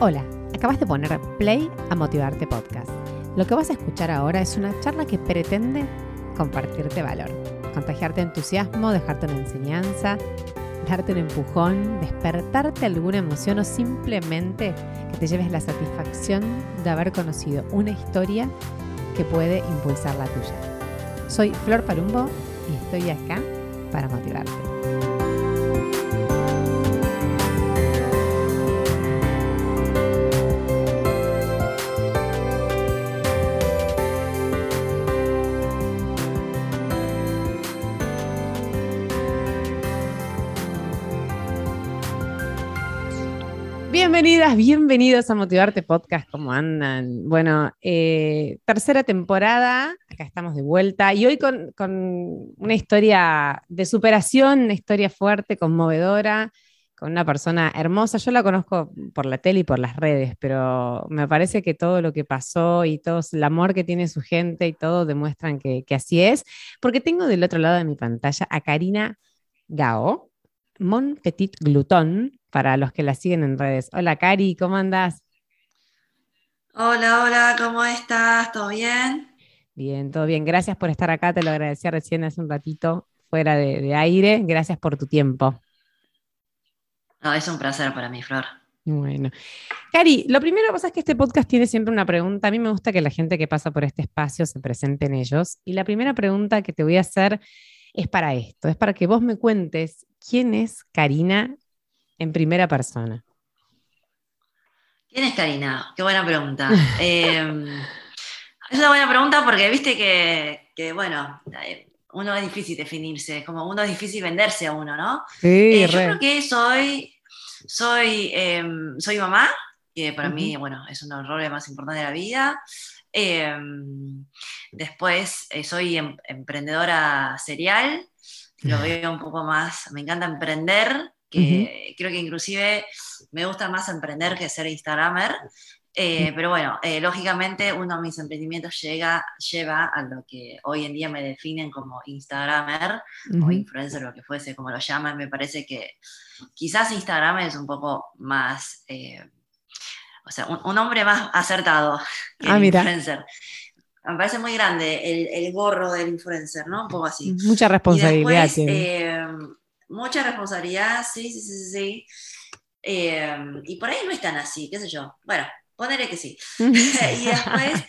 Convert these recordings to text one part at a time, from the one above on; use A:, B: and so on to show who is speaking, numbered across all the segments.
A: Hola, acabas de poner play a Motivarte Podcast. Lo que vas a escuchar ahora es una charla que pretende compartirte valor, contagiarte entusiasmo, dejarte una enseñanza, darte un empujón, despertarte alguna emoción o simplemente que te lleves la satisfacción de haber conocido una historia que puede impulsar la tuya. Soy Flor Palumbo y estoy acá para motivarte. Bienvenidas, bienvenidos a Motivarte Podcast, ¿cómo andan? Bueno, eh, tercera temporada, acá estamos de vuelta y hoy con, una historia de superación, una historia fuerte, conmovedora, con una persona hermosa. Yo la conozco por la tele y por las redes, pero me parece que todo lo que pasó y todo el amor que tiene su gente y todo demuestran que, que así es, porque tengo del otro lado de mi pantalla a Karina Gao, Mon Petit Glutón, para los que la siguen en redes. Hola, Cari, ¿cómo andás?
B: Hola, hola, ¿cómo estás? ¿Todo bien?
A: Bien, todo bien. Gracias por estar acá, te lo agradecía recién hace un ratito fuera de, aire. Gracias por tu tiempo.
B: No, es un placer para mí, Flor.
A: Bueno. Cari, lo primero que pasa es que este podcast tiene siempre una pregunta. A mí me gusta que la gente que pasa por este espacio se presente en ellos. Y la primera pregunta que te voy a hacer es para esto, es para que vos me cuentes quién es Karina en primera persona?
B: ¿Quién es Karina? Qué buena pregunta. Em, es una buena pregunta porque viste que, bueno, uno es difícil definirse, como uno es difícil venderse a uno, ¿no?
A: Sí,
B: eh, yo creo que soy, soy, em, soy mamá, que para mí, bueno, es uno de los roles más importantes de la vida. Em, después eh, soy em, emprendedora serial, lo veo un poco más, me encanta emprender, que creo que inclusive me gusta más emprender que ser Instagramer. Eh, pero bueno, eh, lógicamente uno de mis emprendimientos llega, lleva a lo que hoy en día me definen como Instagramer o influencer, lo que fuese, como lo llaman. Me parece que quizás Instagramer es un poco más, eh, o sea, un, hombre más acertado que ah, influencer. Me parece muy grande el, el, gorro del influencer, ¿no? Un poco así.
A: Mucha responsabilidad.
B: Mucha responsabilidad, sí, sí, sí, sí. Em, y por ahí no es tan así, qué sé yo. Bueno, poneré que sí. y después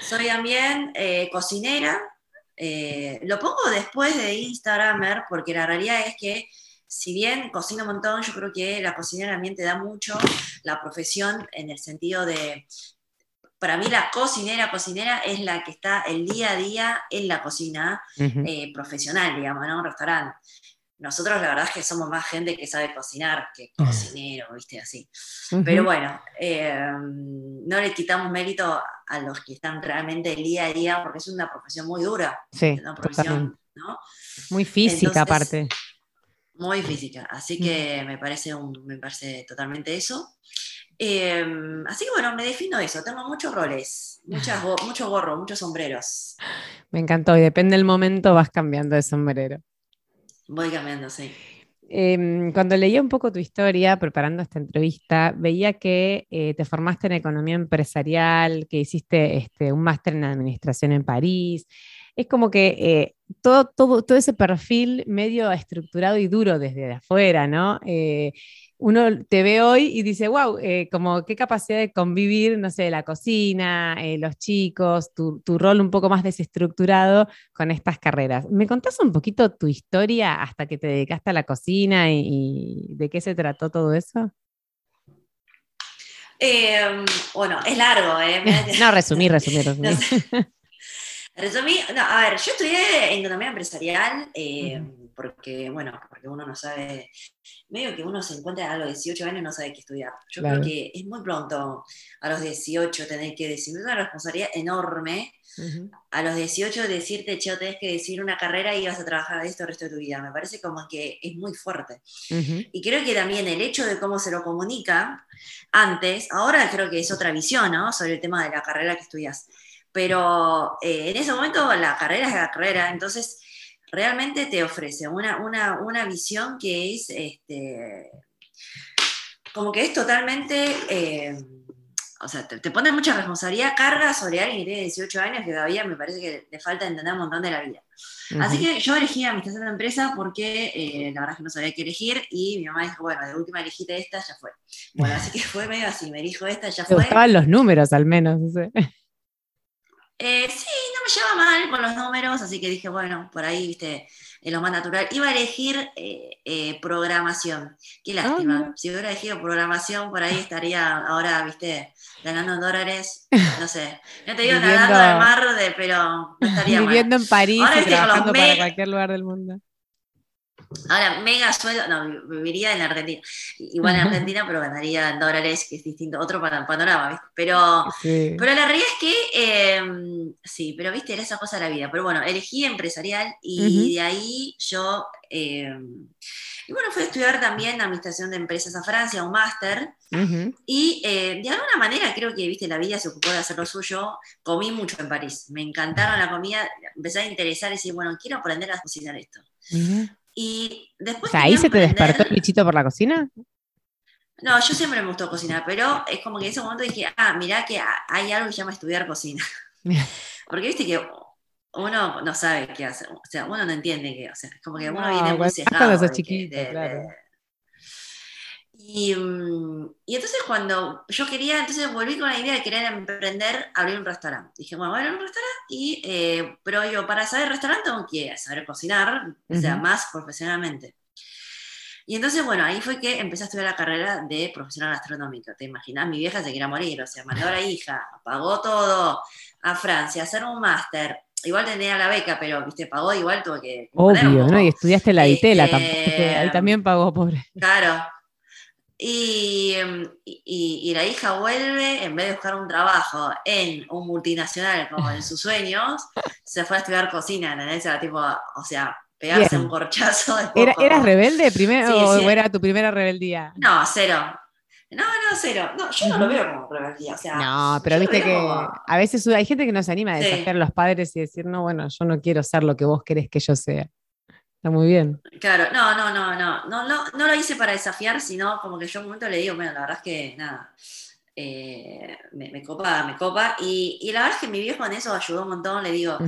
B: soy también eh, cocinera. Eh, lo pongo después de Instagramer porque la realidad es que si bien cocino un montón, yo creo que la cocinera también te da mucho la profesión en el sentido de, para mí la cocinera, cocinera es la que está el día a día en la cocina eh, profesional, digamos, un restaurante. Nosotros la verdad es que somos más gente que sabe cocinar que cocinero, viste, así. Pero bueno, eh, no le quitamos mérito a los que están realmente el día a día, porque es una profesión muy dura.
A: Sí, una profesión, ¿no? Muy física aparte.
B: Muy física, así que me parece, me parece totalmente eso. Eh, así que bueno, me defino eso, tengo muchos roles, muchas, mucho gorro, muchos sombreros.
A: Me encantó y depende del momento vas cambiando de sombrero.
B: Voy cambiando, sí.
A: Em, cuando leía un poco tu historia preparando esta entrevista, veía que eh, te formaste en economía empresarial, que hiciste este, un máster en administración en París. Es como que eh, todo, todo, todo ese perfil medio estructurado y duro desde afuera, ¿no? Eh, uno te ve hoy y dice, wow, eh, como qué capacidad de convivir, no sé, la cocina, eh, los chicos, tu, rol un poco más desestructurado con estas carreras. ¿Me contás un poquito tu historia hasta que te dedicaste a la cocina y, de qué se trató todo eso?
B: Em, bueno, es largo, ¿eh?
A: no, resumí, resumí, resumí.
B: Resumí, no, a ver, yo estudié en economía empresarial. Em, porque, bueno, porque uno no sabe, medio que uno se encuentra a los 18 años y no sabe qué estudiar. Yo creo que es muy pronto a los 18 tener que decir, es una responsabilidad enorme. A los 18 decirte, che, tenés que decir una carrera y vas a trabajar de esto el resto de tu vida. Me parece como que es muy fuerte. Y creo que también el hecho de cómo se lo comunica antes, ahora creo que es otra visión, ¿no? Sobre el tema de la carrera que estudias. Pero eh, en ese momento la carrera es la carrera, entonces realmente te ofrece una, visión que es, este, como que es totalmente, eh, o sea, te, pone mucha responsabilidad, carga sobre alguien que tiene 18 años que todavía me parece que le falta entender un montón de la vida. Así que yo elegí administración de empresa porque eh, la verdad es que no sabía qué elegir y mi mamá dijo, bueno, de última elegiste esta, ya fue. Bueno, así que fue medio así, me dijo esta, ya fue.
A: Me gustaban los números al menos.
B: Eh, sí, no me lleva mal con los números, así que dije, bueno, por ahí, viste, es lo más natural. Iba a elegir eh, eh, programación. Qué ah, lástima. si hubiera elegido programación, por ahí estaría ahora, viste, ganando dólares. No sé. No te digo nadando al mar, de, pero no estaría
A: Viviendo en París y trabajando para cualquier lugar del mundo.
B: Ahora, mega sueldo, no, viviría en Argentina. Igual en Argentina, pero ganaría en dólares, que es distinto, otro panorama, ¿viste? Pero, pero la realidad es que, em, sí, pero viste, era esa cosa de la vida. Pero bueno, elegí empresarial y de ahí yo, em, y bueno, fui a estudiar también Administración de Empresas a Francia, un máster. Y eh, de alguna manera creo que, viste, la vida se ocupó de hacer lo suyo. Comí mucho en París. Me encantaron la comida. Empecé a interesar y decir, bueno, quiero aprender a cocinar esto. Y después...
A: ¿ahí se te despertó el bichito por la cocina?
B: No, yo siempre me gustó cocinar, pero es como que en ese momento dije, ah, mirá que hay algo que se llama estudiar cocina. Porque viste que uno no sabe qué hacer, o sea, uno no entiende qué, o sea, es como que uno viene muy cejado. claro. Y, mm, y, entonces cuando yo quería, entonces volví con la idea de querer emprender, abrir un restaurante. Dije, bueno, voy a abrir un restaurante, y, eh, pero yo para saber restaurante tengo que saber cocinar, o sea, más profesionalmente. Y entonces, bueno, ahí fue que empecé a estudiar la carrera de profesional gastronómico. Te imaginas, mi vieja se quería morir, o sea, mandó a la hija, pagó todo a Francia, a hacer un máster. Igual tenía la beca, pero, viste, pagó igual, tuvo que...
A: Obvio, ¿no? Y estudiaste la Ditela, este, ahí también pagó, pobre.
B: Claro, Em, y, y, la hija vuelve, en vez de buscar un trabajo en un multinacional como en sus sueños, se fue a estudiar cocina, ¿entendés? Era tipo, o sea, pegarse un corchazo.
A: ¿Era, ¿Eras rebelde primero o era tu primera rebeldía?
B: No, cero. No, no, cero. No, yo no lo veo como rebeldía. O sea,
A: no, pero viste que a veces hay gente que no se anima a desafiar a los padres y decir, no, bueno, yo no quiero ser lo que vos querés que yo sea. Está muy bien.
B: Claro, no, no, no, no, no, no, no lo hice para desafiar, sino como que yo un momento le digo, bueno, la verdad es que nada, eh, me, copa, me copa, y, y, la verdad es que mi viejo en eso ayudó un montón, le digo,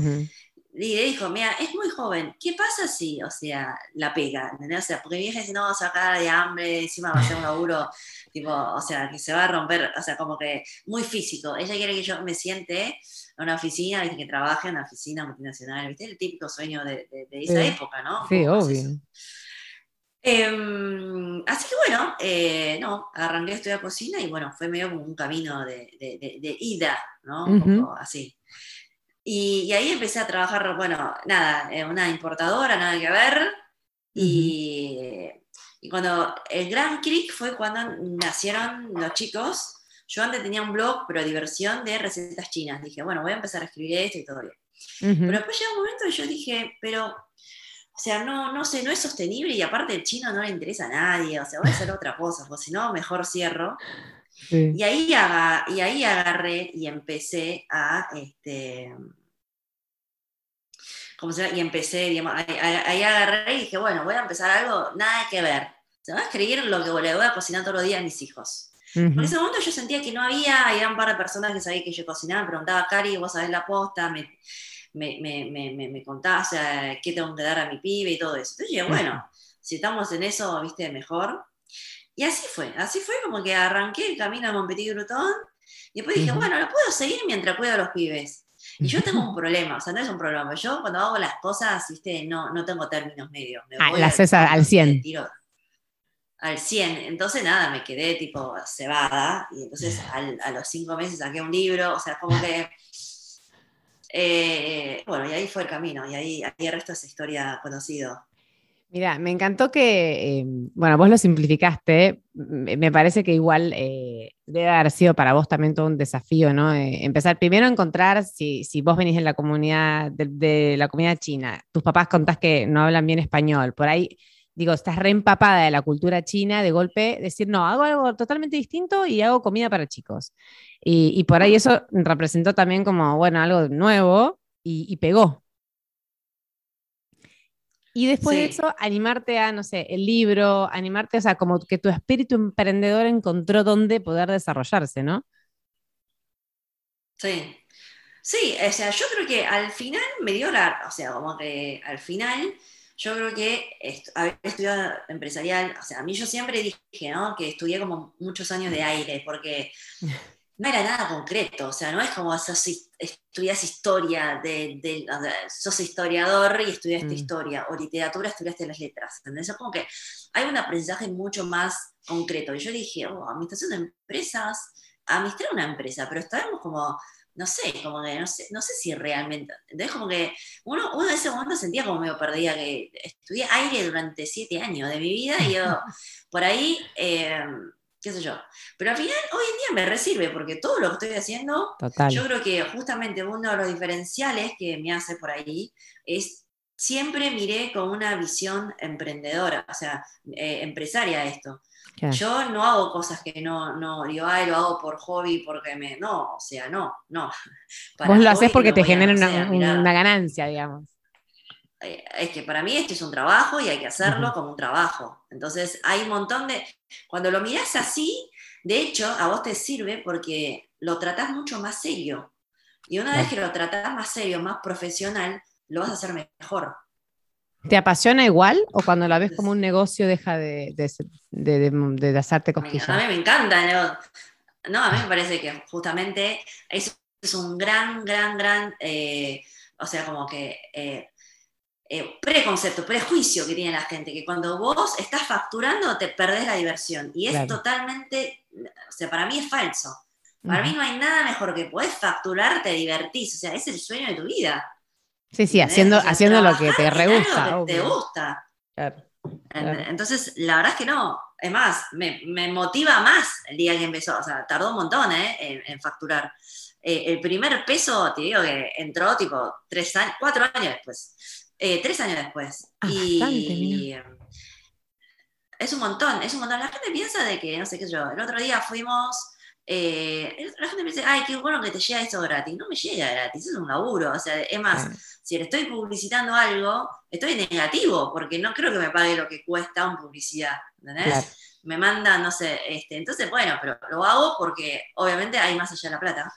B: le dijo, mira, es muy joven, ¿qué pasa si, o sea, la pega? ¿entendés? O sea, porque mi vieja dice, no, va a sacar de hambre, encima va a ser un laburo, tipo, o sea, que se va a romper, o sea, como que muy físico. Ella quiere que yo me siente una oficina, que trabaje en una oficina multinacional, ¿viste? el típico sueño de, esa época, ¿no?
A: Sí, obvio.
B: Em, así que bueno, eh, no, arranqué a estudiar cocina y bueno, fue medio como un camino de, ida, ¿no? Un poco así. Y, ahí empecé a trabajar, bueno, nada, en una importadora, nada que ver. y, y, cuando el gran click fue cuando nacieron los chicos yo antes tenía un blog, pero diversión de recetas chinas. Dije, bueno, voy a empezar a escribir esto y todo bien. Pero después llegó un momento y yo dije, pero, o sea, no, no sé, no es sostenible y aparte el chino no le interesa a nadie, o sea, voy a hacer otra cosa, porque si no, mejor cierro. Y, ahí y ahí agarré y empecé a, este, ¿cómo se llama? Y empecé, digamos, ahí, agarré y dije, bueno, voy a empezar algo, nada que ver. Se va a escribir lo que le voy a cocinar todos los días a mis hijos. En ese momento yo sentía que no había, había un par de personas que sabían que yo cocinaba, me preguntaba, Cari, vos sabés la posta, me, me, me, me, contás qué tengo que dar a mi pibe y todo eso. Entonces dije, bueno, si estamos en eso, viste, mejor. Y así fue, así fue como que arranqué el camino a Montpetit Grutón y después dije, bueno, lo puedo seguir mientras cuido a los pibes. Y yo tengo un problema, o sea, no es un problema. Yo cuando hago las cosas, viste, no, no tengo términos medios.
A: Me ah, las haces al 100
B: al 100. Entonces, nada, me quedé tipo cebada. Y entonces a los cinco meses saqué un libro. O sea, como que. Eh, bueno, y ahí fue el camino. Y ahí, ahí el resto es historia conocido.
A: Mira, me encantó que, em, bueno, vos lo simplificaste. Me parece que igual eh, debe haber sido para vos también todo un desafío, ¿no? Eh, empezar primero a encontrar, si, si, vos venís en la comunidad de, la comunidad china, tus papás contás que no hablan bien español, por ahí digo, estás reempapada de la cultura china, de golpe decir, no, hago algo totalmente distinto y hago comida para chicos. Y, por ahí eso representó también como, bueno, algo nuevo y, pegó. Y después de eso, animarte a, no sé, el libro, animarte, o sea, como que tu espíritu emprendedor encontró dónde poder desarrollarse, ¿no?
B: Sí. Sí, o sea, yo creo que al final me dio la, o sea, como que al final yo creo que haber estudiado empresarial, o sea, a mí yo siempre dije, ¿no? Que estudié como muchos años de aire, porque no era nada concreto, o sea, no es como sos, estudias historia, de, sos historiador y estudiaste mm. historia, o literatura, estudiaste las letras, ¿entendés? Es como que hay un aprendizaje mucho más concreto. Y yo dije, oh, administración de empresas, administrar una empresa, pero estábamos como, no sé, como que no sé, no sé si realmente, entonces como que uno, uno en ese momento sentía como medio perdida, que estudié aire durante siete años de mi vida y yo por ahí... Eh, qué sé yo. Pero al final, hoy en día me recibe, porque todo lo que estoy haciendo, yo creo que justamente uno de los diferenciales que me hace por ahí es siempre miré con una visión emprendedora, o sea, eh, empresaria esto. Yo no hago cosas que no, no, digo, ay, lo hago por hobby, porque me. No, o sea, no, no.
A: Vos lo haces porque te genera una, ganancia, digamos.
B: Eh, es que para mí esto es un trabajo y hay que hacerlo como un trabajo. Entonces, hay un montón de. Cuando lo mirás así, de hecho, a vos te sirve porque lo tratás mucho más serio. Y una vez que lo tratás más serio, más profesional, lo vas a hacer mejor.
A: ¿Te apasiona igual o cuando la ves como un negocio deja de, de, hacerte cosquillas?
B: A mí me encanta. ¿no? a mí me parece que justamente eso es un gran, gran, gran, eh, o sea, como que eh, eh, preconcepto, prejuicio que tiene la gente, que cuando vos estás facturando te perdés la diversión. Y es totalmente, o sea, para mí es falso. Para mí no hay nada mejor que podés facturar, te divertís, o sea, es el sueño de tu vida.
A: Sí, sí, haciendo, haciendo lo que te re gusta.
B: te gusta. Entonces, la verdad es que no. Es más, me, motiva más el día que empezó. O sea, tardó un montón ¿eh? en, facturar. Eh, el primer peso, te digo que entró tipo tres años, cuatro años después. Eh, tres años después. Ah, y, es un montón, es un montón. La gente piensa de que, no sé qué yo, el otro día fuimos eh, la gente me dice, ay, qué bueno que te llega esto gratis. No me llega gratis, es un laburo. O sea, es más, si le estoy publicitando algo, estoy negativo, porque no creo que me pague lo que cuesta una publicidad. ¿Entendés? Me manda, no sé, este, entonces, bueno, pero lo hago porque obviamente hay más allá de la plata.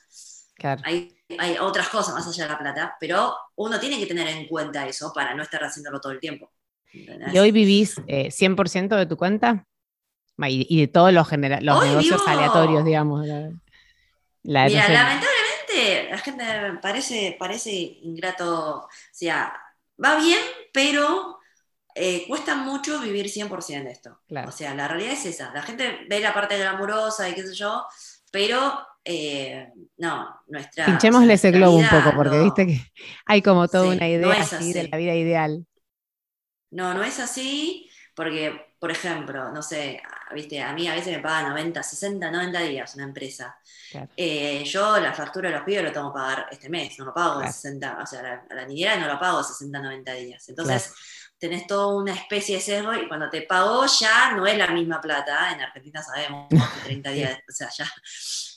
B: Hay, hay otras cosas más allá de la plata, pero uno tiene que tener en cuenta eso para no estar haciéndolo todo el tiempo.
A: ¿Y hoy vivís 100% eh, de tu cuenta? Y, de todos los, los negocios aleatorios, digamos.
B: Mira, lamentablemente la gente parece, parece ingrato, o sea, va bien, pero eh, cuesta mucho vivir 100% de esto. O sea, la realidad es esa. La gente ve la parte glamurosa y qué sé yo, pero eh, no, nuestra...
A: Pinchémosle ese globo un poco, porque viste que hay como toda una idea así de la vida ideal.
B: No, no es así, porque, por ejemplo, no sé, ¿viste? A mí a veces me paga 90, 60, 90 días una empresa. Eh, yo la factura de los pibes lo tengo que pagar este mes, no lo pago 60, o sea, la, la niñera no lo pago 60, 90 días. Entonces, tenés toda una especie de sesgo y cuando te pagó ya no es la misma plata. En Argentina sabemos que 30 días, o sea, ya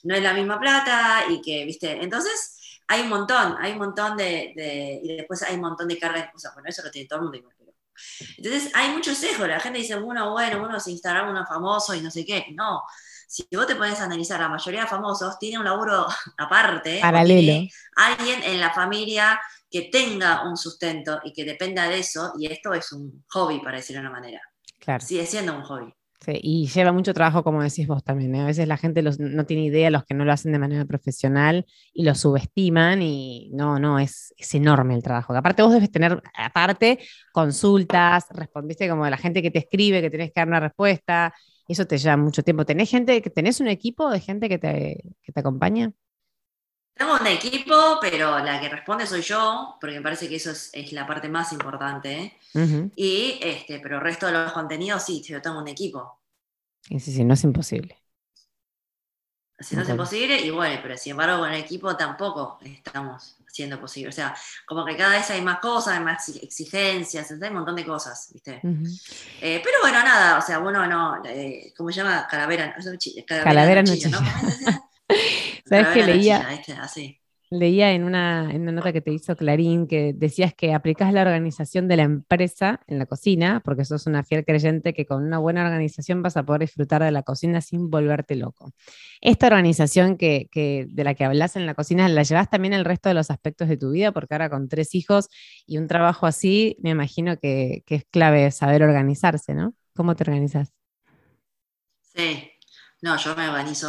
B: no es la misma plata y que, ¿viste? Entonces, hay un montón, hay un montón de, y después hay un montón de cargas, o sea, bueno, eso lo tiene todo el mundo igual entonces hay mucho sesgo, la gente dice, bueno, bueno, uno se Instagram, uno famoso y no sé qué. No, si vos te pones a analizar, la mayoría de famosos tiene un laburo aparte,
A: paralelo.
B: Alguien en la familia que tenga un sustento y que dependa de eso, y esto es un hobby, para decirlo de una manera.
A: Claro.
B: Sigue siendo un hobby
A: y lleva mucho trabajo, como decís vos también. ¿eh? A veces la gente no tiene idea, los que no lo hacen de manera profesional, y lo subestiman, y no, no, es, es enorme el trabajo. aparte vos debes tener, aparte, consultas, respondiste como la gente que te escribe, que tenés que dar una respuesta, eso te lleva mucho tiempo. ¿Tenés gente, tenés un equipo de gente que te, que te acompaña?
B: Tengo un equipo, pero la que responde soy yo, porque me parece que eso es, la parte más importante. Y este, pero el resto de los contenidos sí, yo tengo un equipo.
A: Sí, sí, sí, no es imposible.
B: Si no, es imposible, y bueno, pero sin embargo con el equipo tampoco estamos haciendo posible. O sea, como que cada vez hay más cosas, hay más exigencias, hay un montón de cosas, ¿viste? Eh, pero bueno, nada, o sea, uno no, eh, ¿cómo se llama? Calavera,
A: calavera, calavera no, ¿no? ¿Sabes que leía? Leía en una, en una, nota que te hizo Clarín que decías que aplicás la organización de la empresa en la cocina, porque sos una fiel creyente que con una buena organización vas a poder disfrutar de la cocina sin volverte loco. Esta organización que, que de la que hablas en la cocina, ¿la llevas también el resto de los aspectos de tu vida? Porque ahora con tres hijos y un trabajo así, me imagino que, que es clave saber organizarse, ¿no? ¿Cómo te organizas?
B: Sí, no, yo me organizo,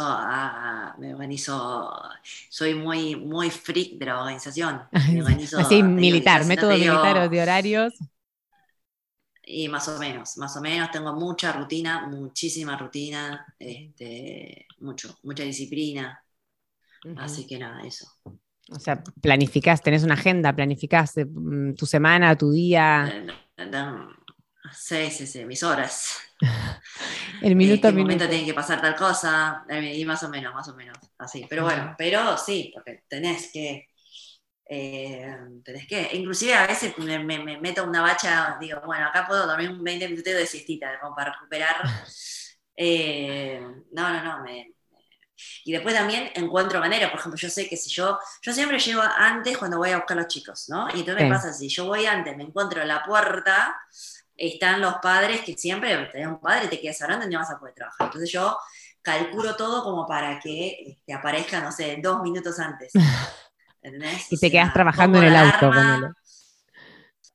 B: me organizo, soy muy, muy freak de la organización. Me
A: organizo, Así, militar, método militar de horarios.
B: Y más o menos, más o menos, tengo mucha rutina, muchísima rutina, este, mucho, mucha disciplina. Así que nada, eso.
A: O sea, planificás, tenés una agenda, planificás eh, mm, tu semana, tu día.
B: Eh, Sí, sí, sí, mis horas.
A: El minuto
B: ¿En qué momento tiene que pasar tal cosa? Y más o menos, más o menos, así. Pero bueno, pero sí, porque tenés que, eh, tenés que, inclusive a veces me, meto una bacha, digo, bueno, acá puedo dormir un 20 minutos de siestita, como para recuperar. Eh, no, no, no, y después también encuentro manera, por ejemplo, yo sé que si yo, yo siempre llego antes cuando voy a buscar a los chicos, ¿no? Y entonces me pasa, si yo voy antes, me encuentro en la puerta, están los padres que siempre tenés un padre, te quedas hablando y no vas a poder trabajar. Entonces yo calculo todo como para que te aparezca, no sé, dos minutos antes.
A: y te quedas trabajando en el auto.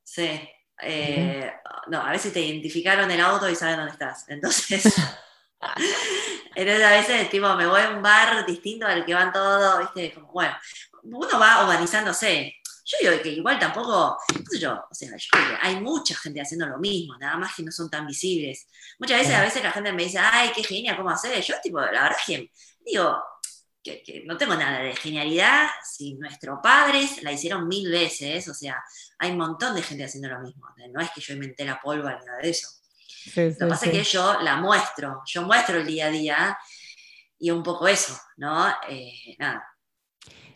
B: Sí. Eh, no, a veces te identificaron el auto y saben dónde estás. Entonces, entonces a veces tipo, me voy a un bar distinto al que van todos, ¿viste? Como, bueno, uno va organizándose. Yo digo que igual tampoco, no sé yo, o sea, yo creo que hay mucha gente haciendo lo mismo, nada más que no son tan visibles. Muchas veces, a veces la gente me dice, ay, qué genial, ¿cómo hacer? Yo, tipo, la verdad que digo, que, no tengo nada de genialidad, si nuestros padres la hicieron mil veces, o sea, hay un montón de gente haciendo lo mismo. No es que yo inventé la polva ni nada de eso. lo que pasa es que yo la muestro, yo muestro el día a día y un poco eso, ¿no? Eh, nada,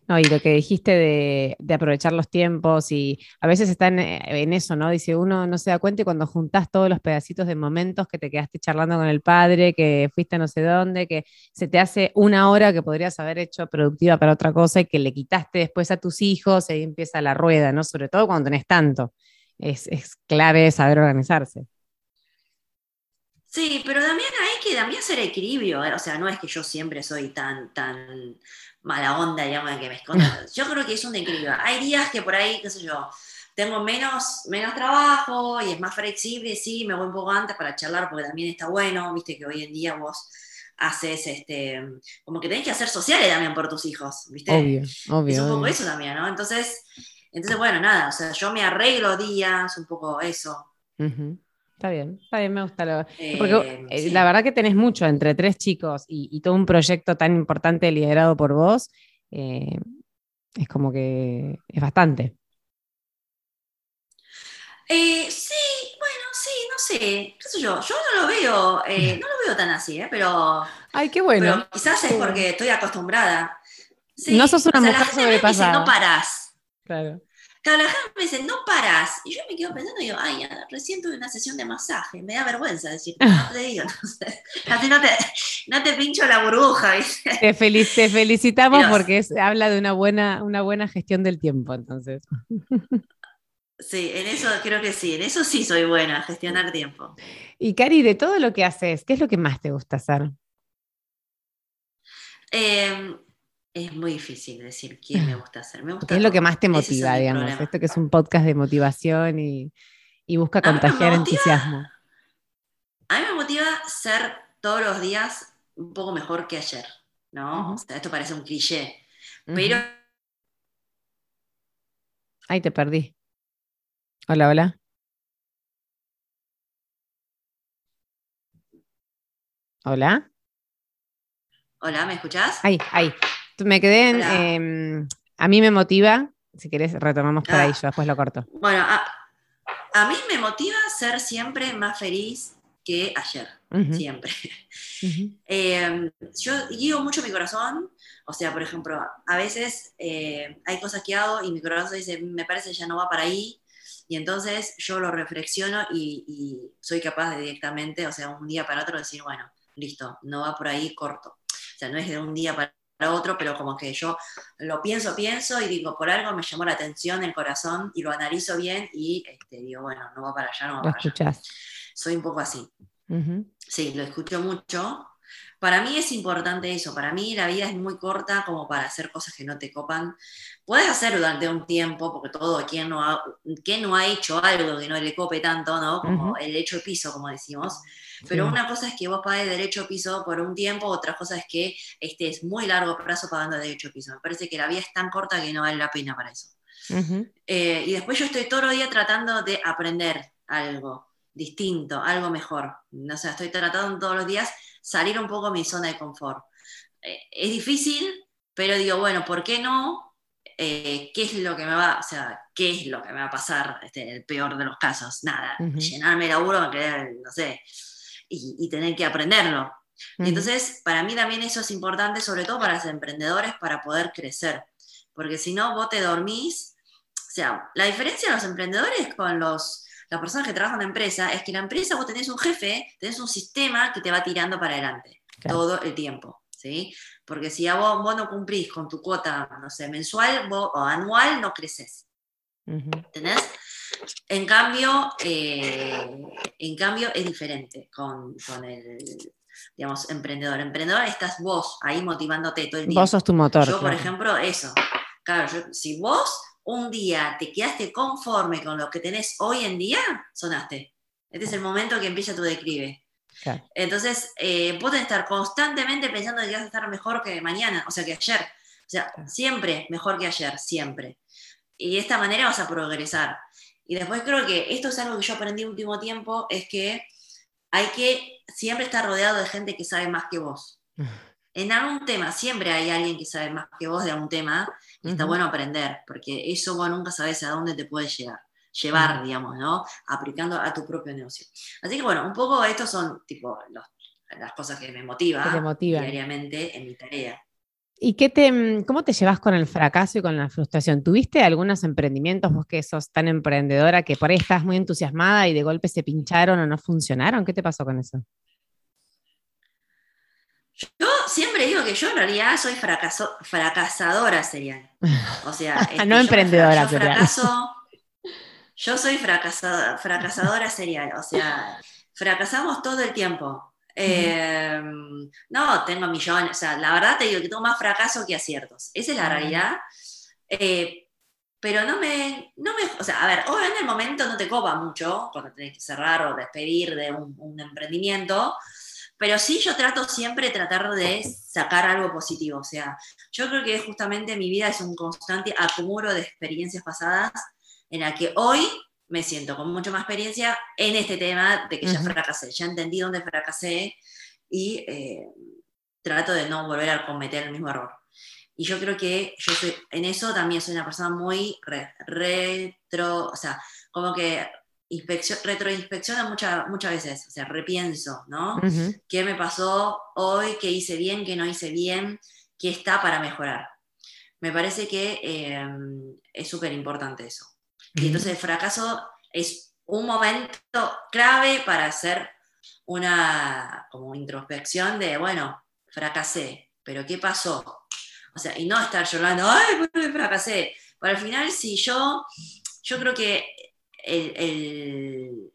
A: no, y lo que dijiste de, aprovechar los tiempos y a veces están eh, en, eso, ¿no? Dice, uno no se da cuenta y cuando juntás todos los pedacitos de momentos que te quedaste charlando con el padre, que fuiste no sé dónde, que se te hace una hora que podrías haber hecho productiva para otra cosa y que le quitaste después a tus hijos, y ahí empieza la rueda, ¿no? Sobre todo cuando tenés tanto. Es, es clave saber organizarse.
B: Sí, pero también hay que también hacer equilibrio, ¿eh? o sea, no es que yo siempre soy tan, tan mala onda, digamos, que me escondo. Yo creo que es un equilibrio. Hay días que por ahí, qué sé yo, tengo menos, menos trabajo y es más flexible, sí, me voy un poco antes para charlar porque también está bueno, viste que hoy en día vos haces, este, como que tenés que hacer sociales también por tus hijos, viste.
A: Obvio, obvio.
B: Es un poco eso también, ¿no? Entonces, entonces, bueno, nada, o sea, yo me arreglo días, un poco eso.
A: Está bien, está bien, me gusta. Lo... Porque eh, la verdad que tenés mucho entre tres chicos y, todo un proyecto tan importante liderado por vos, eh, es como que es bastante.
B: Eh, sí, bueno, sí, no sé, qué sé yo, yo no lo veo, no lo veo tan así, pero...
A: Ay, qué bueno.
B: quizás es porque estoy acostumbrada.
A: no sos una mujer sobrepasada.
B: no parás.
A: Claro.
B: Gente me dice, no paras. Y yo me quedo pensando y digo, ay, recién tuve una sesión de masaje. Me da vergüenza decir, no te digo, así no te, no te pincho la burbuja.
A: Te, felicitamos porque habla de una buena, una buena gestión del tiempo, entonces.
B: Sí, en eso creo que sí, en eso sí soy buena, gestionar tiempo.
A: Y Cari, de todo lo que haces, ¿qué es lo que más te gusta hacer?
B: Eh, es muy difícil decir quién me gusta hacer. Me
A: ¿Qué es lo que más te motiva, digamos? Esto que es un podcast de motivación y, busca contagiar entusiasmo.
B: A mí me motiva ser todos los días un poco mejor que ayer, ¿no? esto parece un cliché, pero...
A: Ay, te perdí. Hola, hola. Hola.
B: Hola, ¿me escuchás?
A: Ahí, ahí. Me quedé en. Em, a mí me motiva. Si querés, retomamos por ahí, ah. yo después lo corto.
B: Bueno, a, mí me motiva ser siempre más feliz que ayer. Siempre. Em, yo guío mucho mi corazón. O sea, por ejemplo, a veces eh, hay cosas que hago y mi corazón dice, me parece que ya no va para ahí. Y entonces yo lo reflexiono y, y soy capaz de directamente, o sea, un día para otro decir, bueno, listo, no va por ahí, corto. O sea, no es de un día para otro, pero como que yo lo pienso, pienso y digo, por algo me llamó la atención el corazón y lo analizo bien y este, digo, bueno, no va para allá, no va para allá. Soy un poco así. Sí, lo escucho mucho. Para mí es importante eso, para mí la vida es muy corta como para hacer cosas que no te copan. Puedes hacer durante un tiempo, porque todo, quien no ha, no ha hecho algo que no le cope tanto, ¿no? Como el hecho de piso, como decimos. Pero una cosa es que vos pagues derecho de piso por un tiempo, otra cosa es que estés muy largo plazo pagando derecho de piso. Me parece que la vida es tan corta que no vale la pena para eso. Eh, y después yo estoy todo el día tratando de aprender algo distinto, algo mejor. O sea, estoy tratando todos los días salir un poco de mi zona de confort. Eh, es difícil, pero digo, bueno, ¿por qué no? Eh, ¿Qué es lo que me va, o sea, qué es lo que me va a pasar este, en el peor de los casos? Nada, llenarme de laburo, no sé, y, tener que aprenderlo. Entonces, para mí también eso es importante, sobre todo para los emprendedores, para poder crecer. Porque si no, vos te dormís. O sea, la diferencia de los emprendedores con los las personas que trabajan en la empresa es que la empresa vos tenés un jefe, tenés un sistema que te va tirando para adelante todo el tiempo. ¿sí? Porque si a vos, vos, no cumplís con tu cuota, no sé, mensual o anual, no creces. ¿Entendés? En cambio, eh, en cambio es diferente con, con el, digamos, emprendedor. Emprendedor estás vos ahí motivándote todo el día.
A: Vos sos tu motor.
B: Yo, por ejemplo, eso. Claro, si vos un día te quedaste conforme con lo que tenés hoy en día, sonaste. Este es el momento que empieza tu declive. Entonces, eh, que estar constantemente pensando que vas a estar mejor que mañana, o sea, que ayer. O sea, siempre mejor que ayer, siempre. Y de esta manera vas a progresar. Y después creo que esto es algo que yo aprendí último tiempo, es que hay que siempre estar rodeado de gente que sabe más que vos. en algún tema, siempre hay alguien que sabe más que vos de algún tema, y está bueno aprender, porque eso vos nunca sabes a dónde te puede llegar, llevar, digamos, ¿no? Aplicando a tu propio negocio. Así que bueno, un poco estos son tipo las cosas que me motivan diariamente en mi tarea.
A: ¿Y qué te, cómo te llevas con el fracaso y con la frustración? ¿Tuviste algunos emprendimientos, vos que sos tan emprendedora, que por ahí estás muy entusiasmada y de golpe se pincharon o no funcionaron? ¿Qué te pasó con eso?
B: Yo siempre digo que yo en realidad soy fracaso, fracasadora serial. O sea,
A: este, no emprendedora
B: yo fracaso, yo soy fracasada, fracasadora serial. O sea, fracasamos todo el tiempo. Em, no, tengo millones. O sea, la verdad te digo que tengo más fracaso que aciertos. Esa es la realidad. Eh, pero no me, no me, o sea, a ver, obviamente en el momento no te copa mucho cuando tenés que cerrar o despedir de un, un emprendimiento, pero sí yo trato siempre de tratar de sacar algo positivo. O sea, yo creo que justamente mi vida es un constante acumulo de experiencias pasadas en la que hoy me siento con mucha más experiencia en este tema de que ya fracasé, ya entendí dónde fracasé y eh, trato de no volver a cometer el mismo error. Y yo creo que yo soy, en eso también soy una persona muy retro, o sea, como que retroinspecciona muchas muchas veces, o sea, repienso, ¿no? ¿Qué me pasó hoy? ¿Qué hice bien? ¿Qué no hice bien? ¿Qué está para mejorar? Me parece que em, es súper importante eso. Y entonces el fracaso es un momento clave para hacer una como introspección de, bueno, fracasé, pero ¿qué pasó? O sea, y no estar llorando, ay, ¿por qué fracasé? Pero al final, si yo, yo creo que el,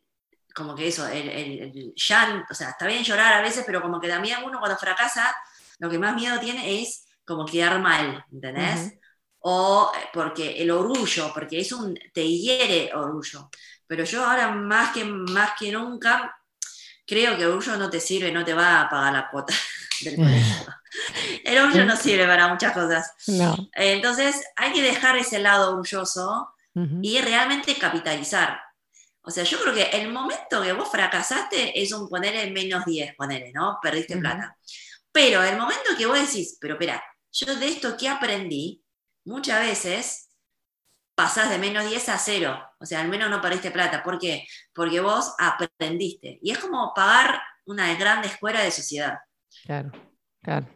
B: como que eso, el, el, llanto, o sea, está bien llorar a veces, pero como que también uno cuando fracasa, lo que más miedo tiene es como quedar mal, ¿entendés? O eh, porque el orgullo, porque es un, te hiere orgullo. Pero yo ahora más que, más que nunca creo que el orgullo no te sirve, no te va a pagar la cuota del colegio. El orgullo no sirve para muchas cosas. Entonces hay que dejar ese lado orgulloso y realmente capitalizar. O sea, yo creo que el momento que vos fracasaste es un poner en menos 10, ponerle, ¿no? Perdiste plata. Pero el momento que vos decís, pero espera, yo de esto que aprendí, muchas veces pasás de menos 10 a cero. O sea, al menos no perdiste plata. ¿Por qué? Porque vos aprendiste. Y es como pagar una gran escuela de sociedad.
A: Claro, claro.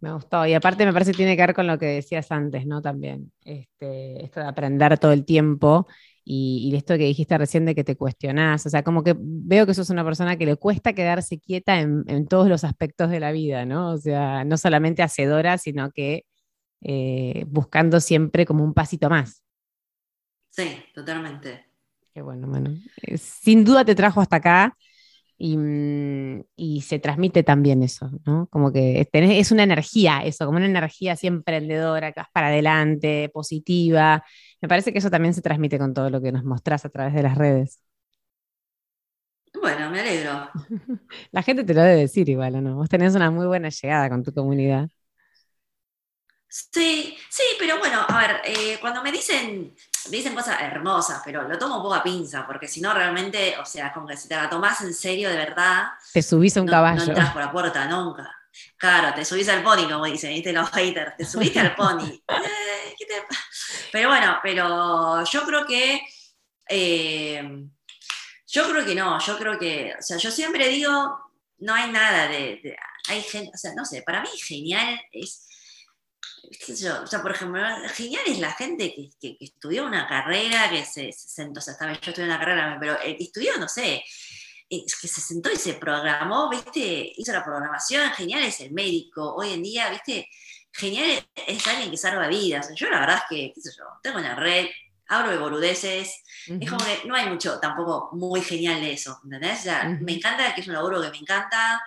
A: Me gustó. Y aparte me parece que tiene que ver con lo que decías antes, ¿no? También. Este, esto de aprender todo el tiempo y, esto que dijiste recién de que te cuestionás, o sea, como que veo que sos una persona que le cuesta quedarse quieta en, todos los aspectos de la vida, ¿no? O sea, no solamente hacedora, sino que eh, buscando siempre como un pasito más.
B: Sí, totalmente.
A: Qué bueno, bueno. Eh, sin duda te trajo hasta acá Mm, y, se transmite también eso, ¿no? Como que es una energía, eso, como una energía así emprendedora, que vas para adelante, positiva. Me parece que eso también se transmite con todo lo que nos mostrás a través de las redes.
B: Bueno, me alegro.
A: La gente te lo debe decir igual, ¿o no? Vos tenés una muy buena llegada con tu comunidad.
B: Sí, sí, pero bueno, a ver, eh, cuando me dicen, dicen cosas hermosas, pero lo tomo un poco a pinza, porque si no realmente, o sea, como que si te la tomás en serio de verdad.
A: Te subís a un caballo.
B: No entras por la puerta nunca. Claro, te subís al pony, como dicen, ¿viste? Los haters, te subiste al pony. Eh, pero bueno, pero yo creo que. Eh, yo creo que no, yo creo que. O sea, yo siempre digo, no hay nada de. de hay gente, o sea, no sé, para mí genial es o sea, por ejemplo, genial es la gente que, estudió una carrera, que se, sentó, o sea, yo estudié una carrera, pero que estudió, no sé, que se sentó y se programó, ¿viste? Hizo la programación, genial es el médico, hoy en día, ¿viste? Genial es alguien que salva vidas. yo la verdad es que, qué sé yo, tengo una red, hablo de boludeces, es como que no hay mucho tampoco muy genial de eso, ¿entendés? me encanta, que es un laburo que me encanta,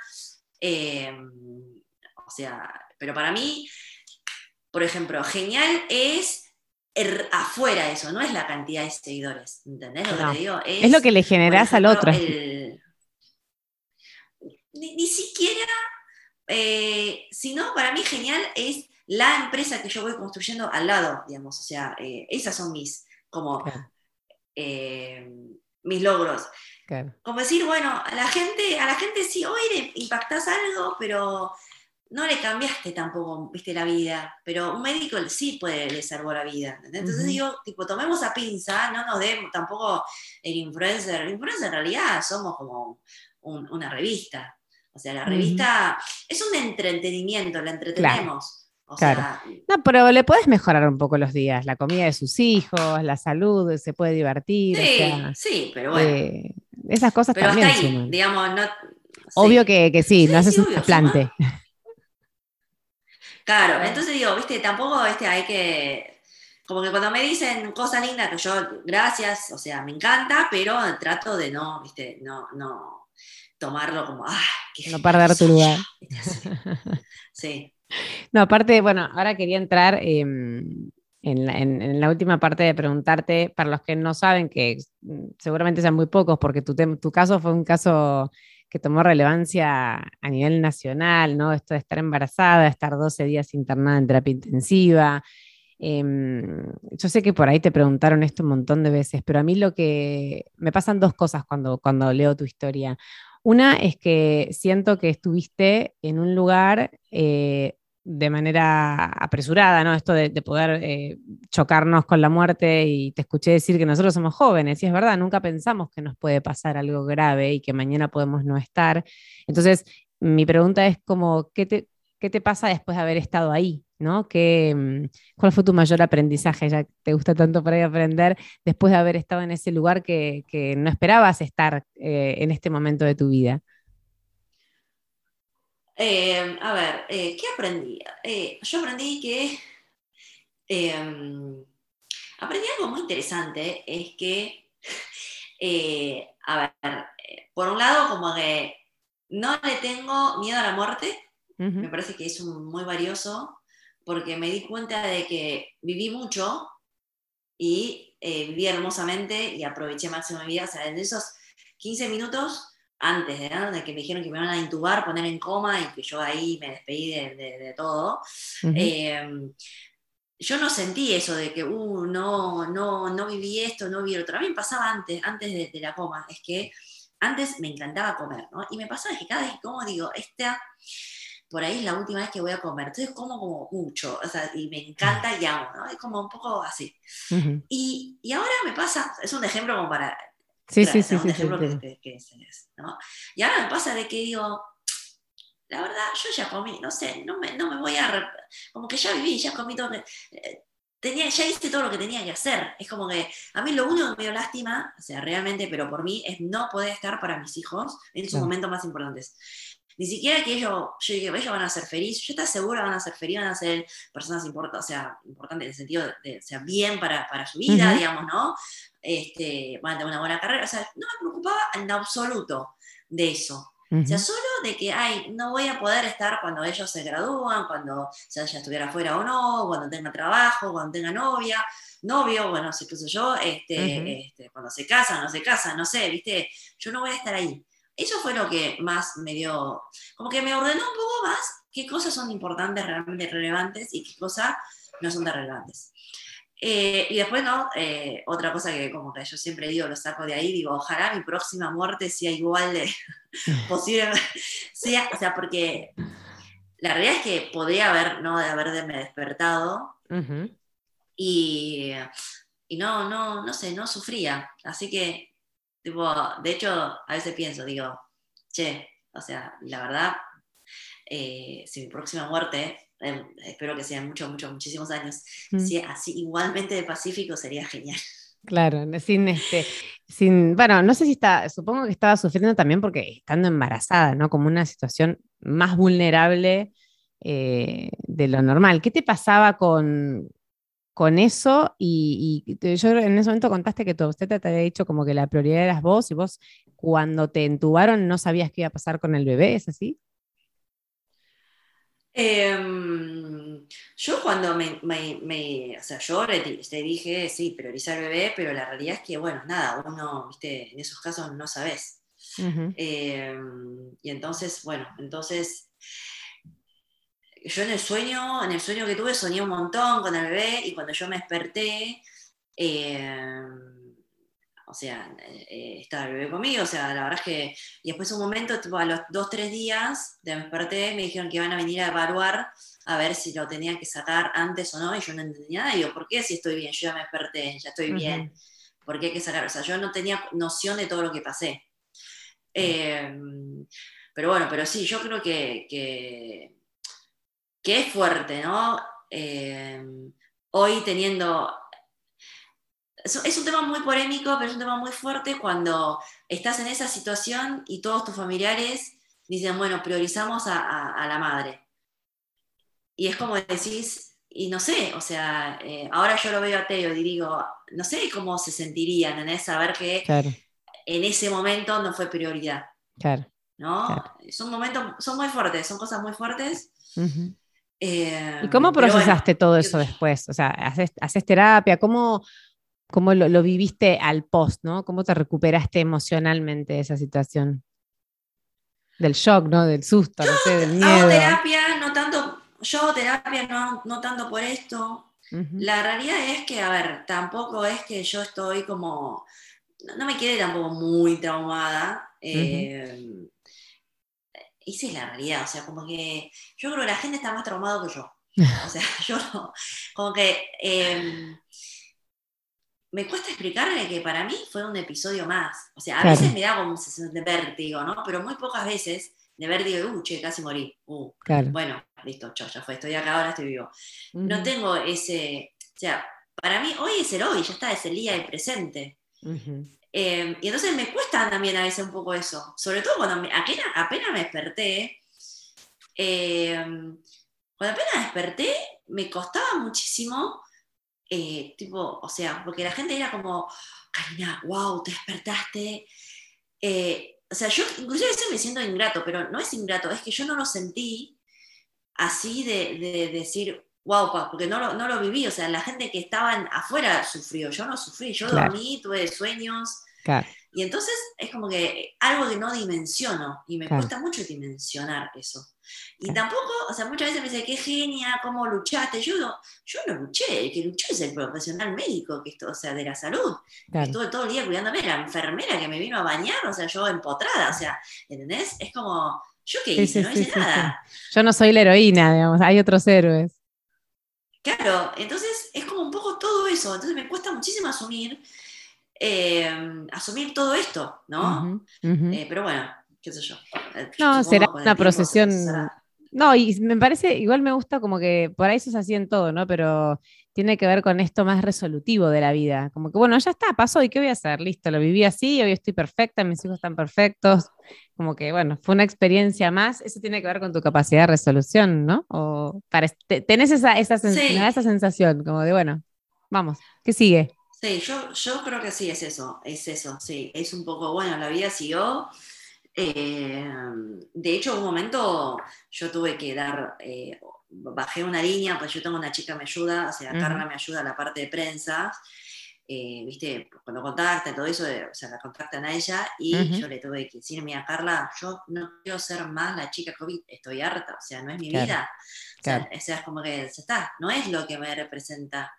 B: eh, o sea, pero para mí por ejemplo, genial es er, afuera eso, no es la cantidad de seguidores. ¿Entendés lo que te digo?
A: Es, lo que le generás al otro.
B: ni, siquiera, eh, sino para mí genial es la empresa que yo voy construyendo al lado, digamos. O sea, eh, esas son mis, como, eh, mis logros. Como decir, bueno, a la gente, a la gente sí, hoy le impactás algo, pero no le cambiaste tampoco, viste, la vida, pero un médico sí puede le salvó la vida. Entonces digo, tipo, tomemos a pinza, no nos demos tampoco el influencer. El influencer en realidad somos como una revista. O sea, la revista es un entretenimiento, la entretenemos.
A: Claro. no, pero le puedes mejorar un poco los días, la comida de sus hijos, la salud, se puede divertir.
B: Sí, sí, pero bueno.
A: Eh, esas cosas pero también hasta
B: ahí, digamos, no,
A: Obvio que, que sí, no haces un trasplante.
B: Claro, entonces digo, viste, tampoco este, hay que, como que cuando me dicen cosas lindas, que yo, gracias, o sea, me encanta, pero trato de no, viste, no, no tomarlo como, ah,
A: no perder tu lugar.
B: Sí.
A: No, aparte, bueno, ahora quería entrar em, en, la, última parte de preguntarte, para los que no saben, que seguramente sean muy pocos, porque tu, tu caso fue un caso que tomó relevancia a nivel nacional, ¿no? Esto de estar embarazada, estar 12 días internada en terapia intensiva. Em, yo sé que por ahí te preguntaron esto un montón de veces, pero a mí lo que me pasan dos cosas cuando, cuando leo tu historia. Una es que siento que estuviste en un lugar eh, de manera apresurada, ¿no? Esto de, poder eh, chocarnos con la muerte y te escuché decir que nosotros somos jóvenes y es verdad, nunca pensamos que nos puede pasar algo grave y que mañana podemos no estar. Entonces, mi pregunta es como, ¿qué te, qué te pasa después de haber estado ahí? ¿no? ¿Qué, mm, ¿Cuál fue tu mayor aprendizaje? Ya te gusta tanto por ahí aprender después de haber estado en ese lugar que, no esperabas estar eh, en este momento de tu vida.
B: Eh, a ver, eh, ¿qué aprendí? Eh, yo aprendí que... Em, aprendí algo muy interesante, es que, a ver, por un lado, como que no le tengo miedo a la muerte, me parece que es muy valioso, porque me di cuenta de que viví mucho y viví hermosamente y aproveché máximo mi vida, o sea, en esos 15 minutos antes de, que me dijeron que me iban a intubar, poner en coma y que yo ahí me despedí de, todo, em, yo no sentí eso de que, uh, no, no, no viví esto, no viví otro. A mí me pasaba antes, antes de, la coma, es que antes me encantaba comer, ¿no? Y me pasaba que cada vez como digo, esta, por ahí es la última vez que voy a comer, entonces como como mucho, o sea, y me encanta y amo, ¿no? Es como un poco así. y, y ahora me pasa, es un ejemplo como para
A: Sí, sí, sí. sí,
B: Y ahora me pasa de que digo, la verdad, yo ya comí, no sé, no me, no me voy a... Como que ya viví, ya comí todo. Eh, tenía, ya hice todo lo que tenía que hacer. Es como que a mí lo único que me dio lástima, o sea, realmente, pero por mí, es no poder estar para mis hijos en sus momentos más importantes. Ni siquiera que ellos, yo dije, ellos van a ser felices, yo estoy segura van a ser felices, van a ser personas importantes, o sea, importantes en el sentido de, o sea, bien para, para su vida, digamos, ¿no? Este, van a tener una buena carrera, o sea, no me preocupaba en absoluto de eso. O sea, solo de que, ay, no voy a poder estar cuando ellos se gradúan, cuando ya estuviera afuera o no, cuando tenga trabajo, cuando tenga novia, novio, bueno, sé qué sé yo, este, este, cuando se casan, no se casan, no sé, viste, yo no voy a estar ahí. Eso fue lo que más me dio, como que me ordenó un poco más qué cosas son importantes, realmente relevantes y qué cosas no son tan relevantes. Eh, y después, ¿no? Eh, otra cosa que como que yo siempre digo, lo saco de ahí, digo, ojalá mi próxima muerte sea igual de posible, sea, o sea, porque la realidad es que podría haber, ¿no? De haberme despertado y, y no, no, no sé, no sufría. Así que, tipo, de hecho, a veces pienso, digo, che, o sea, la verdad, eh, si mi próxima muerte Em, espero que sean muchos, muchos, muchísimos años, mm. si así igualmente de pacífico sería genial.
A: Claro, sin este, sin, bueno, no sé si está, supongo que estaba sufriendo también porque estando embarazada, ¿no? Como una situación más vulnerable eh, de lo normal. ¿Qué te pasaba con, con eso? Y, yo en ese momento contaste que tu usted te había dicho como que la prioridad eras vos y vos cuando te entubaron no sabías qué iba a pasar con el bebé, ¿es así?
B: Em, yo cuando me, me, o sea, yo te dije, sí, priorizar el bebé, pero la realidad es que, bueno, nada, uno, viste, en esos casos no sabes. Em, y entonces, bueno, entonces, yo en el sueño, en el sueño que tuve, soñé un montón con el bebé y cuando yo me desperté, eh, o sea, eh, estaba el bebé conmigo, o sea, la verdad es que, y después un momento, tipo, a los dos, tres días de me desperté, me dijeron que iban a venir a evaluar a ver si lo tenían que sacar antes o no, y yo no entendía nada, y digo, ¿por qué si estoy bien? Yo ya me desperté, ya estoy bien, ¿por qué hay que sacar? O sea, yo no tenía noción de todo lo que pasé. Em, pero bueno, pero sí, yo creo que, que, es fuerte, ¿no? Em, hoy teniendo es, un tema muy polémico, pero es un tema muy fuerte cuando estás en esa situación y todos tus familiares dicen, bueno, priorizamos a, la madre. Y es como decís, y no sé, o sea, eh, ahora yo lo veo a Teo y digo, no sé cómo se sentirían en saber que en ese momento no fue prioridad.
A: Claro.
B: ¿no? Son momentos, son muy fuertes, son cosas muy fuertes.
A: Eh, ¿Y cómo procesaste todo eso después? O sea, ¿haces, haces terapia? ¿Cómo, ¿Cómo lo, viviste al post, ¿no? ¿Cómo te recuperaste emocionalmente de esa situación? Del shock, ¿no? Del susto, no sé, del miedo.
B: Hago terapia, no tanto, yo hago terapia no, no tanto por esto. La realidad es que, a ver, tampoco es que yo estoy como, no me quedé tampoco muy traumada. Eh, sí es la realidad, o sea, como que yo creo que la gente está más traumada que yo. O sea, yo no, como que... Em, me cuesta explicarle que para mí fue un episodio más. O sea, a veces me da como sensación de vértigo, ¿no? Pero muy pocas veces de vértigo de, uh, che, casi morí. Uh, Bueno, listo, cho, ya fue, estoy acá, ahora estoy vivo. No tengo ese, o sea, para mí hoy es el hoy, ya está, es el día del presente. Em, y entonces me cuesta también a veces un poco eso, sobre todo cuando apenas, apenas, me desperté, em, cuando apenas desperté, me costaba muchísimo eh, tipo, o sea, porque la gente era como, Karina, wow, te despertaste. Eh, o sea, yo inclusive a veces me siento ingrato, pero no es ingrato, es que yo no lo sentí así de, decir, wow, porque no lo, no lo, viví, o sea, la gente que estaba afuera sufrió, yo no sufrí, yo dormí, tuve sueños. Y entonces es como que algo que no dimensiono y me cuesta mucho dimensionar eso. Y tampoco, o sea, muchas veces me dice, qué genia, cómo luchaste. Yo yo no luché, el que luchó es el profesional médico, que esto, o sea, de la salud. Estuve todo el día cuidándome, la enfermera que me vino a bañar, o sea, yo empotrada, o sea, ¿entendés? Es como, ¿yo qué hice? no hice nada.
A: Yo no soy la heroína, digamos, hay otros héroes.
B: Claro, entonces es como un poco todo eso, entonces me cuesta muchísimo asumir, eh, asumir todo esto, ¿no? Eh, pero bueno, qué sé yo.
A: No, será una procesión No, y me parece, igual me gusta como que por ahí eso se hacía en todo, ¿no? Pero tiene que ver con esto más resolutivo de la vida. Como que, bueno, ya está, pasó, ¿y qué voy a hacer? Listo, lo viví así, hoy estoy perfecta, mis hijos están perfectos. Como que, bueno, fue una experiencia más. Eso tiene que ver con tu capacidad de resolución, ¿no? O para, tenés esa, esa, esa sensación, como de, bueno, vamos, ¿qué sigue?
B: Sí, yo, yo creo que sí es eso, es eso, sí. Es un poco, bueno, la vida siguió. Eh, de hecho, un momento yo tuve que dar, eh, bajé una línea, pues yo tengo una chica que me ayuda, o sea, Carla me ayuda a la parte de prensa, eh, viste, cuando contactan todo eso, o sea, la contactan a ella y yo le tuve que decir, mira, Carla, yo no quiero ser más la chica COVID, estoy harta, o sea, no es mi vida. O sea, es como que se está, no es lo que me representa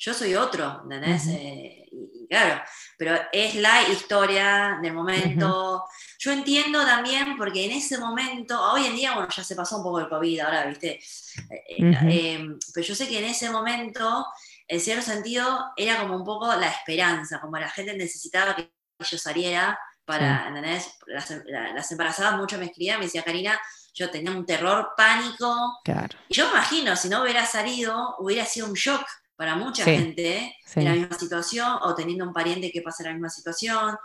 B: yo soy otro, ¿entendés? Eh, y, claro, pero es la historia del momento. Yo entiendo también, porque en ese momento, hoy en día, bueno, ya se pasó un poco el COVID, ahora, ¿viste? Eh, eh, em, pero yo sé que en ese momento, en cierto sentido, era como un poco la esperanza, como la gente necesitaba que yo saliera para, ¿entendés? Las, embarazadas mucho me escribían, me decía, Karina, yo tenía un terror, pánico. Claro. Y yo imagino, si no hubiera salido, hubiera sido un shock para mucha gente en la misma situación o teniendo un pariente que pasa en la misma situación.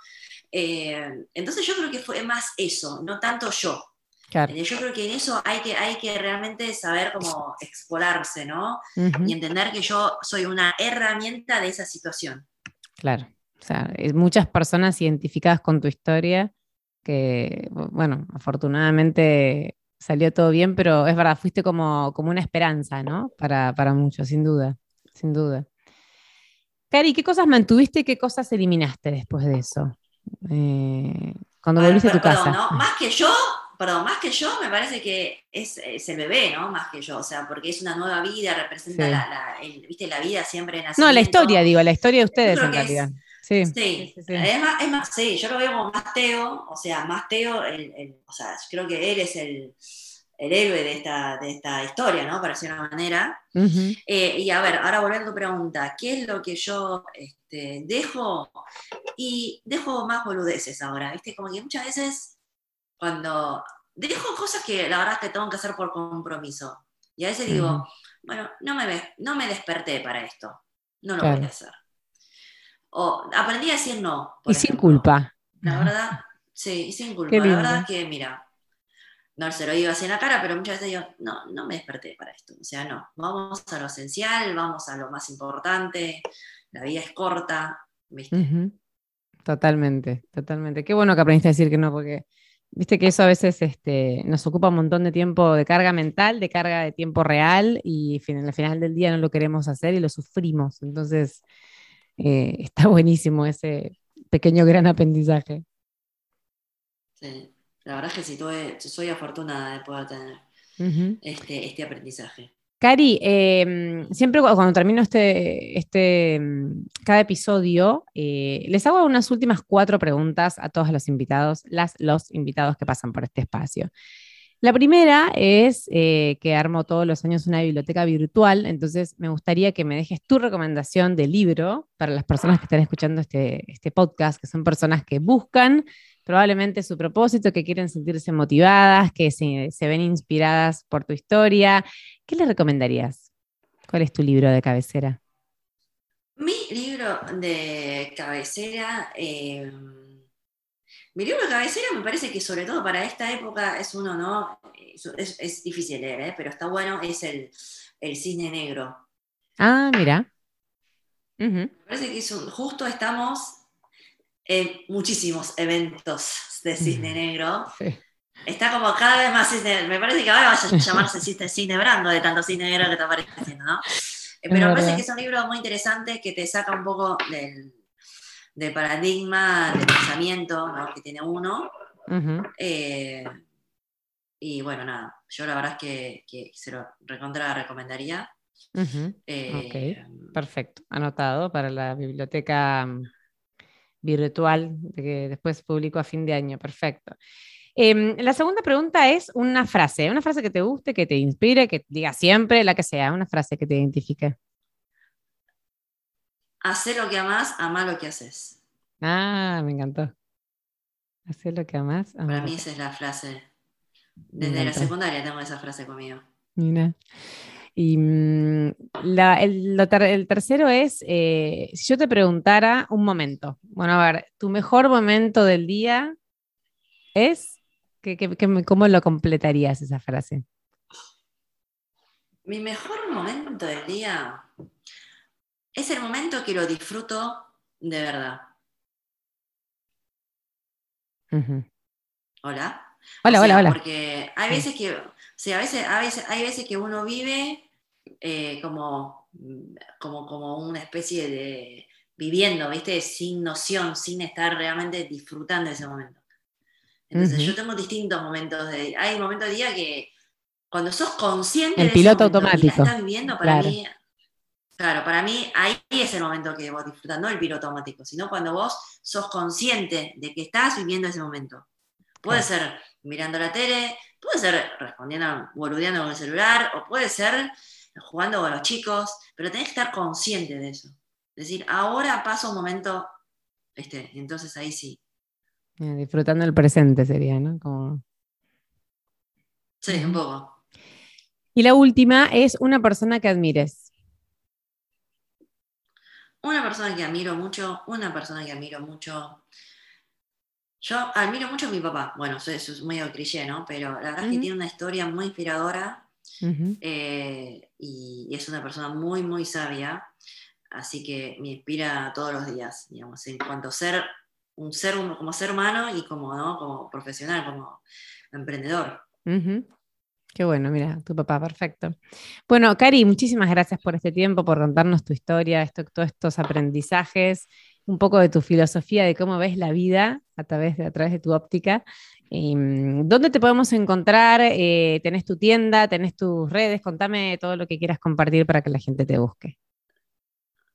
B: Eh, entonces yo creo que fue más eso, no tanto yo. Eh, yo creo que en eso hay que, hay que realmente saber cómo explorarse, ¿no? Y entender que yo soy una herramienta de esa situación.
A: Claro. O sea, muchas personas identificadas con tu historia, que, bueno, afortunadamente salió todo bien, pero es verdad, fuiste como, como una esperanza, ¿no? Para, para muchos, sin duda sin duda. Cari, ¿qué cosas mantuviste y qué cosas eliminaste después de eso? Eh, cuando volviste a tu casa.
B: Más que yo, perdón, más que yo, me parece que es, el bebé, ¿no? Más que yo, o sea, porque es una nueva vida, representa la, ¿viste? la vida siempre en
A: No, la historia, digo, la historia de ustedes en realidad.
B: sí, sí, sí, Es, más, es más, sí, yo lo veo como más Teo, o sea, más Teo, el, o sea, creo que él es el, el héroe de esta, de esta historia, ¿no? Para decir una manera. Eh, y a ver, ahora volviendo a tu pregunta, ¿qué es lo que yo este, dejo? Y dejo más boludeces ahora, ¿viste? Como que muchas veces cuando dejo cosas que la verdad es que tengo que hacer por compromiso. Y a veces digo, bueno, no me, no me desperté para esto, no lo voy a hacer. O aprendí a decir no.
A: Y sin culpa.
B: La verdad, sí, y sin culpa. La verdad es que, mira, no se lo digo así en la cara, pero muchas veces digo, no, no me desperté para esto. O sea, no, vamos a lo esencial, vamos a lo más importante, la vida es corta, ¿viste?
A: Totalmente, totalmente. Qué bueno que aprendiste a decir que no, porque viste que eso a veces este, nos ocupa un montón de tiempo de carga mental, de carga de tiempo real, y al final del día no lo queremos hacer y lo sufrimos. Entonces, eh, está buenísimo ese pequeño gran aprendizaje.
B: Sí. La verdad es que sí, soy afortunada de poder tener este, este, aprendizaje.
A: Cari, em, siempre cuando termino este, este em, cada episodio, eh, les hago unas últimas cuatro preguntas a todos los invitados, las, los invitados que pasan por este espacio. La primera es eh, que armo todos los años una biblioteca virtual, entonces me gustaría que me dejes tu recomendación de libro para las personas que están escuchando este, este podcast, que son personas que buscan probablemente su propósito, que quieren sentirse motivadas, que se, ven inspiradas por tu historia. ¿Qué le recomendarías? ¿Cuál es tu libro de cabecera?
B: Mi libro de cabecera, eh, mi libro de cabecera me parece que sobre todo para esta época es uno, ¿no? Es, difícil leer, ¿eh? pero está bueno, es el, el Cisne Negro.
A: Ah, mira.
B: Me parece que justo estamos muchísimos eventos de Cisne Negro. Está como cada vez más cisne, me parece que ahora vaya a llamarse cisne, cisne brando de tanto cisne negro que está apareciendo, ¿no? Eh, pero me parece que es un libro muy interesante que te saca un poco del, paradigma del pensamiento que tiene uno. Eh, y bueno, nada, yo la verdad es que, se lo recontra recomendaría.
A: Eh, perfecto, anotado para la biblioteca virtual que después publico a fin de año. Perfecto. Em, la segunda pregunta es una frase, una frase que te guste, que te inspire, que diga siempre, la que sea, una frase que te identifique.
B: Hacer lo que amas, amar lo que haces.
A: Ah, me encantó. Hacer lo que amas.
B: Para mí esa es la frase. Desde la secundaria tengo esa frase conmigo.
A: Mira. Y mm, el, tercero es, eh, si yo te preguntara un momento, bueno, a ver, tu mejor momento del día es, cómo lo completarías esa frase?
B: Mi mejor momento del día es el momento que lo disfruto de verdad. Hola.
A: Hola, hola, hola.
B: Porque hay veces que, o sea, a veces, a veces, hay veces que uno vive eh, como, como, como una especie de viviendo, ¿viste? Sin noción, sin estar realmente disfrutando de ese momento. Entonces yo tengo distintos momentos de hay momentos de día que cuando sos consciente
A: el piloto automático.
B: estás viviendo para mí claro para mí ahí es el momento que vos disfrutas no el piloto automático sino cuando vos sos consciente de que estás viviendo ese momento. Puede ser mirando la tele puede ser respondiendo boludeando con el celular o puede ser jugando con los chicos, pero tenés que estar consciente de eso. Es decir, ahora paso un momento, este, entonces ahí sí.
A: Eh, disfrutando el presente sería, ¿no? Como...
B: Sí, un poco.
A: Y la última es una persona que admires.
B: Una persona que admiro mucho, una persona que admiro mucho. Yo admiro mucho a mi papá. Bueno, eso es medio cliché, ¿no? Pero la verdad es que tiene una historia muy inspiradora eh, y, es una persona muy, muy sabia, así que me inspira todos los días, digamos, en cuanto a ser un ser como ser humano y como, como profesional, como emprendedor.
A: Qué bueno, mira, tu papá, perfecto. Bueno, Cari, muchísimas gracias por este tiempo, por contarnos tu historia, esto, todos estos aprendizajes, un poco de tu filosofía, de cómo ves la vida a través de, a través de tu óptica. Em, ¿Dónde te podemos encontrar? Eh, ¿Tenés tu tienda? ¿Tenés tus redes? Contame todo lo que quieras compartir para que la gente te busque.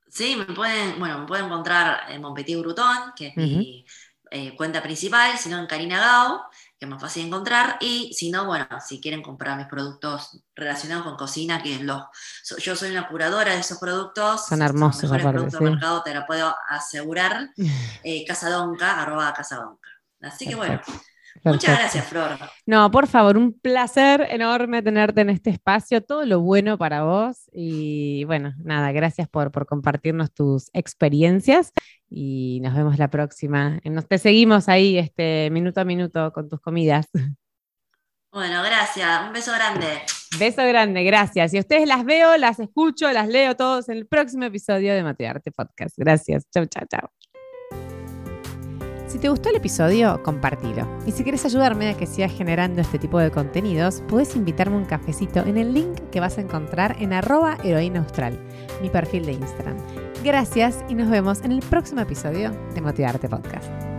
B: Sí, me pueden, bueno, me pueden encontrar en Monpetit Brutón, que es mi eh, cuenta principal, sino en Karina Gao, que es más fácil de encontrar, y si no, bueno, si quieren comprar mis productos relacionados con cocina, que los, yo soy una curadora de esos productos.
A: Son hermosos,
B: los mejores productos del mercado, te lo puedo asegurar, eh, Casadonca, arroba Casadonca. Así que bueno, Muchas gracias, Flor.
A: No, por favor, un placer enorme tenerte en este espacio, todo lo bueno para vos y bueno, nada, gracias por, por compartirnos tus experiencias y nos vemos la próxima. Nos te seguimos ahí este minuto a minuto con tus comidas.
B: Bueno, gracias. Un beso grande.
A: Beso grande, gracias. Y ustedes las veo, las escucho, las leo todos en el próximo episodio de Matearte Podcast. Gracias. Chau, chau, chau. Si te gustó el episodio, compartilo. Y si quieres ayudarme a que siga generando este tipo de contenidos, puedes invitarme un cafecito en el link que vas a encontrar en arroba mi perfil de Instagram. Gracias y nos vemos en el próximo episodio de Motivarte Podcast.